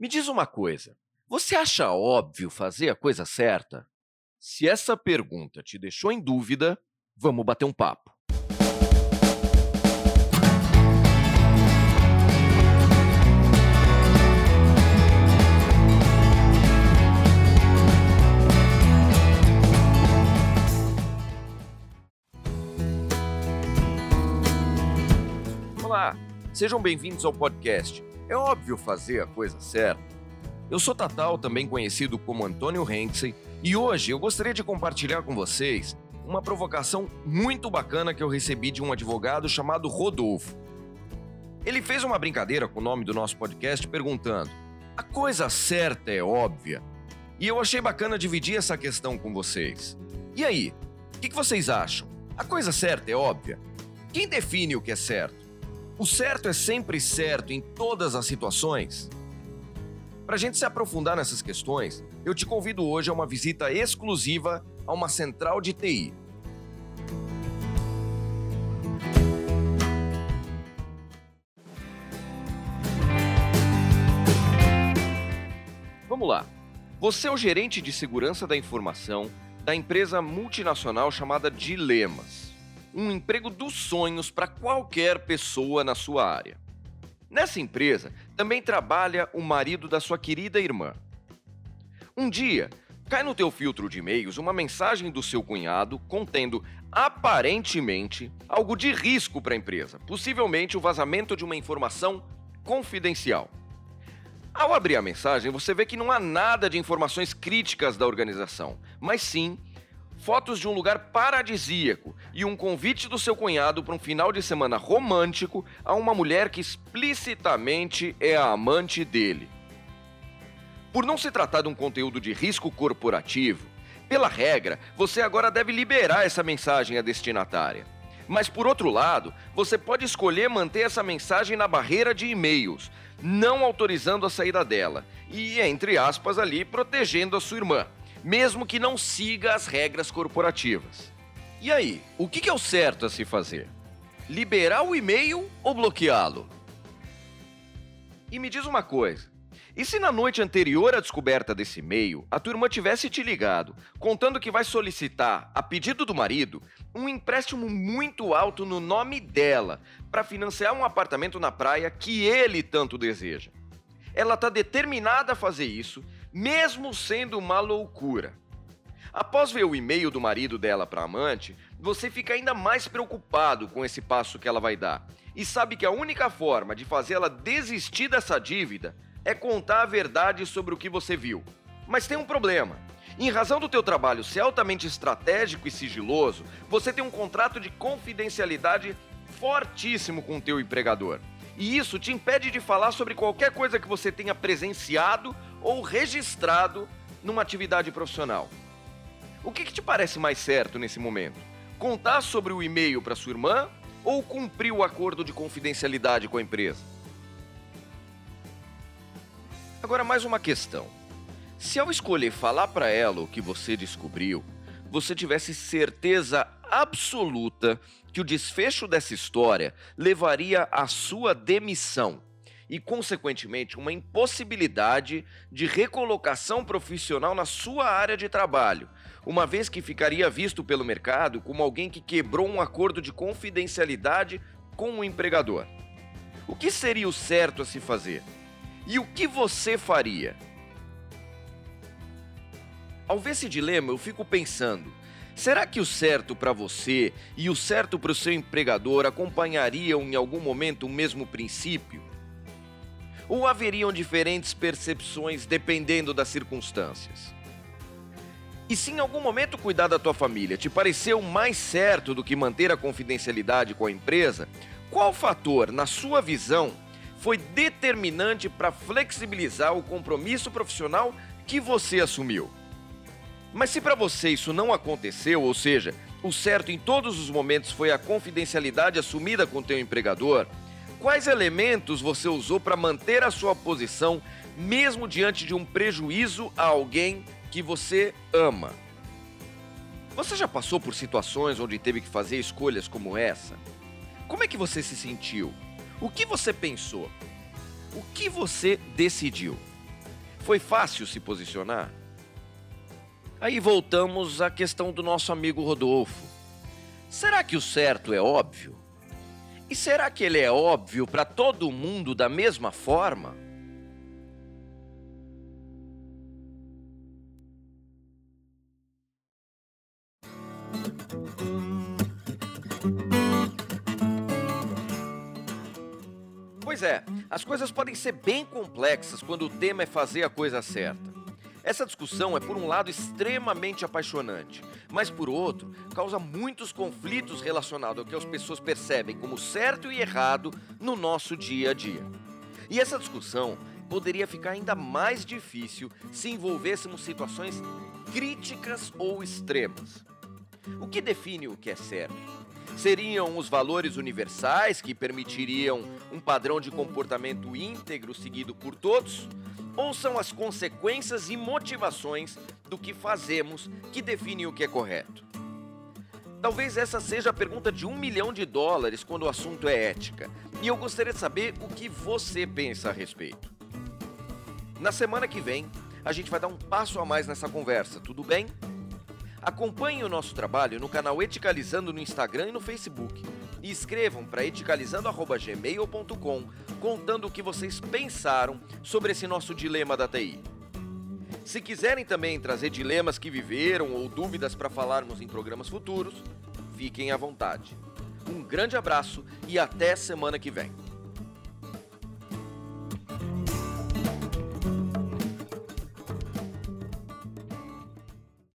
Me diz uma coisa: você acha óbvio fazer a coisa certa? Se essa pergunta te deixou em dúvida, vamos bater um papo. Olá, sejam bem-vindos ao podcast. É óbvio fazer a coisa certa. Eu sou Tatal, também conhecido como Antônio Henksey, e hoje eu gostaria de compartilhar com vocês uma provocação muito bacana que eu recebi de um advogado chamado Rodolfo. Ele fez uma brincadeira com o nome do nosso podcast perguntando: a coisa certa é óbvia? E eu achei bacana dividir essa questão com vocês. E aí, o que vocês acham? A coisa certa é óbvia? Quem define o que é certo? O certo é sempre certo em todas as situações? Para a gente se aprofundar nessas questões, eu te convido hoje a uma visita exclusiva a uma central de TI. Vamos lá. Você é o gerente de segurança da informação da empresa multinacional chamada Dilemas um emprego dos sonhos para qualquer pessoa na sua área. Nessa empresa também trabalha o marido da sua querida irmã. Um dia, cai no teu filtro de e-mails uma mensagem do seu cunhado contendo aparentemente algo de risco para a empresa, possivelmente o vazamento de uma informação confidencial. Ao abrir a mensagem, você vê que não há nada de informações críticas da organização, mas sim fotos de um lugar paradisíaco e um convite do seu cunhado para um final de semana romântico a uma mulher que explicitamente é a amante dele. Por não se tratar de um conteúdo de risco corporativo, pela regra, você agora deve liberar essa mensagem à destinatária. Mas por outro lado, você pode escolher manter essa mensagem na barreira de e-mails, não autorizando a saída dela e, entre aspas, ali protegendo a sua irmã mesmo que não siga as regras corporativas. E aí, o que é o certo a se fazer? Liberar o e-mail ou bloqueá-lo? E me diz uma coisa: e se na noite anterior à descoberta desse e-mail, a tua irmã tivesse te ligado, contando que vai solicitar, a pedido do marido, um empréstimo muito alto no nome dela, para financiar um apartamento na praia que ele tanto deseja? Ela está determinada a fazer isso mesmo sendo uma loucura. Após ver o e-mail do marido dela para a amante, você fica ainda mais preocupado com esse passo que ela vai dar e sabe que a única forma de fazê-la desistir dessa dívida é contar a verdade sobre o que você viu. Mas tem um problema. Em razão do teu trabalho ser altamente estratégico e sigiloso, você tem um contrato de confidencialidade fortíssimo com o teu empregador. E isso te impede de falar sobre qualquer coisa que você tenha presenciado ou registrado numa atividade profissional. O que, que te parece mais certo nesse momento? Contar sobre o e-mail para sua irmã ou cumprir o acordo de confidencialidade com a empresa? Agora, mais uma questão. Se ao escolher falar para ela o que você descobriu, você tivesse certeza absoluta que o desfecho dessa história levaria à sua demissão e, consequentemente, uma impossibilidade de recolocação profissional na sua área de trabalho, uma vez que ficaria visto pelo mercado como alguém que quebrou um acordo de confidencialidade com o empregador. O que seria o certo a se fazer? E o que você faria? Ao ver esse dilema, eu fico pensando: será que o certo para você e o certo para o seu empregador acompanhariam em algum momento o mesmo princípio? Ou haveriam diferentes percepções dependendo das circunstâncias? E se em algum momento cuidar da tua família te pareceu mais certo do que manter a confidencialidade com a empresa, qual fator, na sua visão, foi determinante para flexibilizar o compromisso profissional que você assumiu? Mas se para você isso não aconteceu, ou seja, o certo em todos os momentos foi a confidencialidade assumida com teu empregador, Quais elementos você usou para manter a sua posição, mesmo diante de um prejuízo a alguém que você ama? Você já passou por situações onde teve que fazer escolhas como essa? Como é que você se sentiu? O que você pensou? O que você decidiu? Foi fácil se posicionar? Aí voltamos à questão do nosso amigo Rodolfo. Será que o certo é óbvio? E será que ele é óbvio para todo mundo da mesma forma? Pois é, as coisas podem ser bem complexas quando o tema é fazer a coisa certa. Essa discussão é, por um lado, extremamente apaixonante, mas, por outro, causa muitos conflitos relacionados ao que as pessoas percebem como certo e errado no nosso dia a dia. E essa discussão poderia ficar ainda mais difícil se envolvêssemos situações críticas ou extremas. O que define o que é certo? Seriam os valores universais que permitiriam um padrão de comportamento íntegro seguido por todos? Ou são as consequências e motivações do que fazemos que definem o que é correto? Talvez essa seja a pergunta de um milhão de dólares quando o assunto é ética, e eu gostaria de saber o que você pensa a respeito. Na semana que vem, a gente vai dar um passo a mais nessa conversa, tudo bem? Acompanhe o nosso trabalho no canal Eticalizando no Instagram e no Facebook. E escrevam para eticalizando.gmail.com contando o que vocês pensaram sobre esse nosso dilema da TI. Se quiserem também trazer dilemas que viveram ou dúvidas para falarmos em programas futuros, fiquem à vontade. Um grande abraço e até semana que vem.